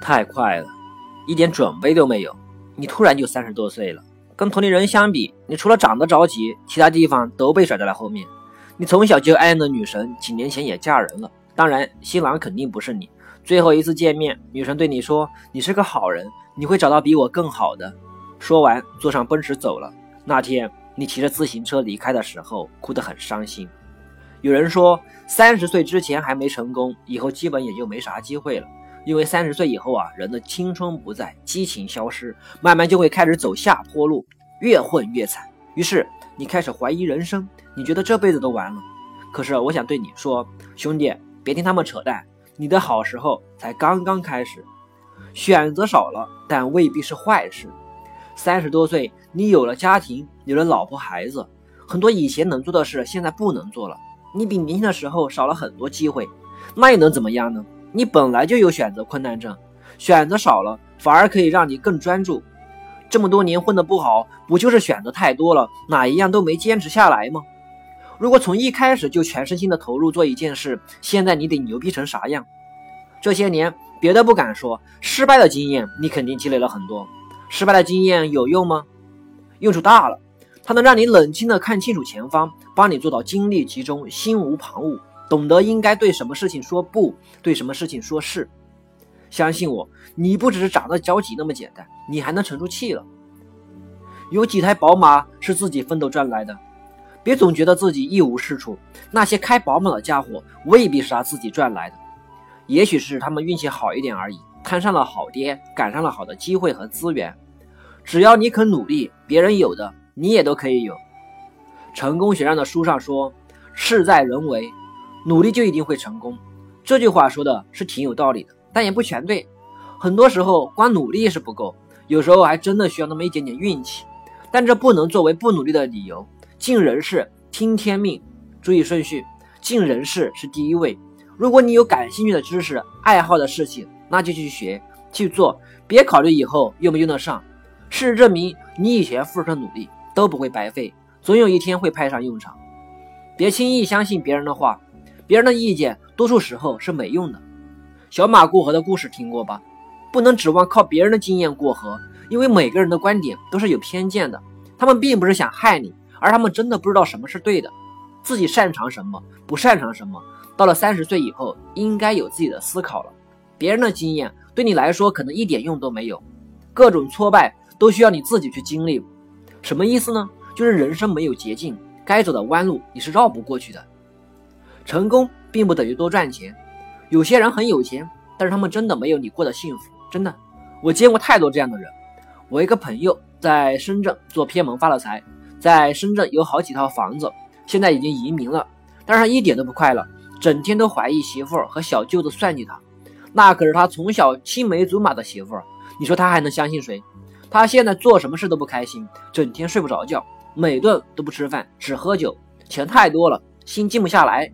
太快了，一点准备都没有。你突然就三十多岁了，跟同龄人相比，你除了长得着急，其他地方都被甩在了后面。你从小就爱的女神，几年前也嫁人了，当然新郎肯定不是你。最后一次见面，女神对你说：“你是个好人，你会找到比我更好的。”说完，坐上奔驰走了。那天你骑着自行车离开的时候，哭得很伤心。有人说，三十岁之前还没成功，以后基本也就没啥机会了。因为三十岁以后啊，人的青春不在，激情消失，慢慢就会开始走下坡路，越混越惨。于是你开始怀疑人生，你觉得这辈子都完了。可是我想对你说，兄弟，别听他们扯淡，你的好时候才刚刚开始。选择少了，但未必是坏事。三十多岁，你有了家庭，有了老婆孩子，很多以前能做的事，现在不能做了。你比年轻的时候少了很多机会，那又能怎么样呢？你本来就有选择困难症，选择少了反而可以让你更专注。这么多年混得不好，不就是选择太多了，哪一样都没坚持下来吗？如果从一开始就全身心的投入做一件事，现在你得牛逼成啥样？这些年别的不敢说，失败的经验你肯定积累了很多。失败的经验有用吗？用处大了，它能让你冷静的看清楚前方，帮你做到精力集中，心无旁骛。懂得应该对什么事情说不，对什么事情说是。相信我，你不只是长得着急那么简单，你还能沉住气了。有几台宝马是自己奋斗赚来的，别总觉得自己一无是处。那些开宝马的家伙未必是他自己赚来的，也许是他们运气好一点而已，摊上了好爹，赶上了好的机会和资源。只要你肯努力，别人有的你也都可以有。成功学上的书上说：“事在人为。”努力就一定会成功，这句话说的是挺有道理的，但也不全对。很多时候光努力是不够，有时候还真的需要那么一点点运气。但这不能作为不努力的理由。尽人事，听天命。注意顺序，尽人事是第一位。如果你有感兴趣的知识、爱好的事情，那就去学去做，别考虑以后用不用得上。事实证明，你以前付出的努力都不会白费，总有一天会派上用场。别轻易相信别人的话。别人的意见多数时候是没用的。小马过河的故事听过吧？不能指望靠别人的经验过河，因为每个人的观点都是有偏见的。他们并不是想害你，而他们真的不知道什么是对的，自己擅长什么，不擅长什么。到了三十岁以后，应该有自己的思考了。别人的经验对你来说可能一点用都没有，各种挫败都需要你自己去经历。什么意思呢？就是人生没有捷径，该走的弯路你是绕不过去的。成功并不等于多赚钱，有些人很有钱，但是他们真的没有你过得幸福。真的，我见过太多这样的人。我一个朋友在深圳做偏门发了财，在深圳有好几套房子，现在已经移民了，但是他一点都不快乐，整天都怀疑媳妇儿和小舅子算计他。那可是他从小青梅竹马的媳妇儿，你说他还能相信谁？他现在做什么事都不开心，整天睡不着觉，每顿都不吃饭，只喝酒，钱太多了，心静不下来。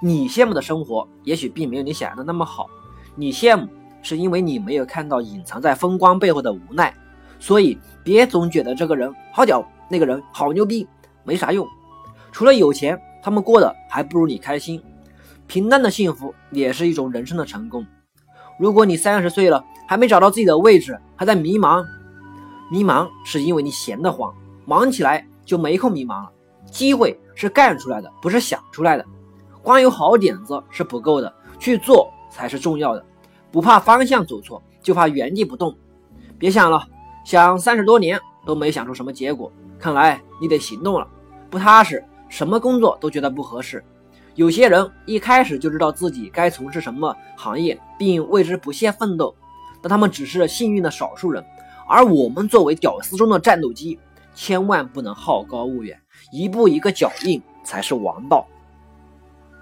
你羡慕的生活，也许并没有你想象的那么好。你羡慕，是因为你没有看到隐藏在风光背后的无奈。所以，别总觉得这个人好屌，那个人好牛逼，没啥用。除了有钱，他们过得还不如你开心。平淡的幸福也是一种人生的成功。如果你三十岁了还没找到自己的位置，还在迷茫，迷茫是因为你闲得慌，忙起来就没空迷茫了。机会是干出来的，不是想出来的。光有好点子是不够的，去做才是重要的。不怕方向走错，就怕原地不动。别想了，想三十多年都没想出什么结果，看来你得行动了。不踏实，什么工作都觉得不合适。有些人一开始就知道自己该从事什么行业，并为之不懈奋斗，但他们只是幸运的少数人。而我们作为屌丝中的战斗机，千万不能好高骛远，一步一个脚印才是王道。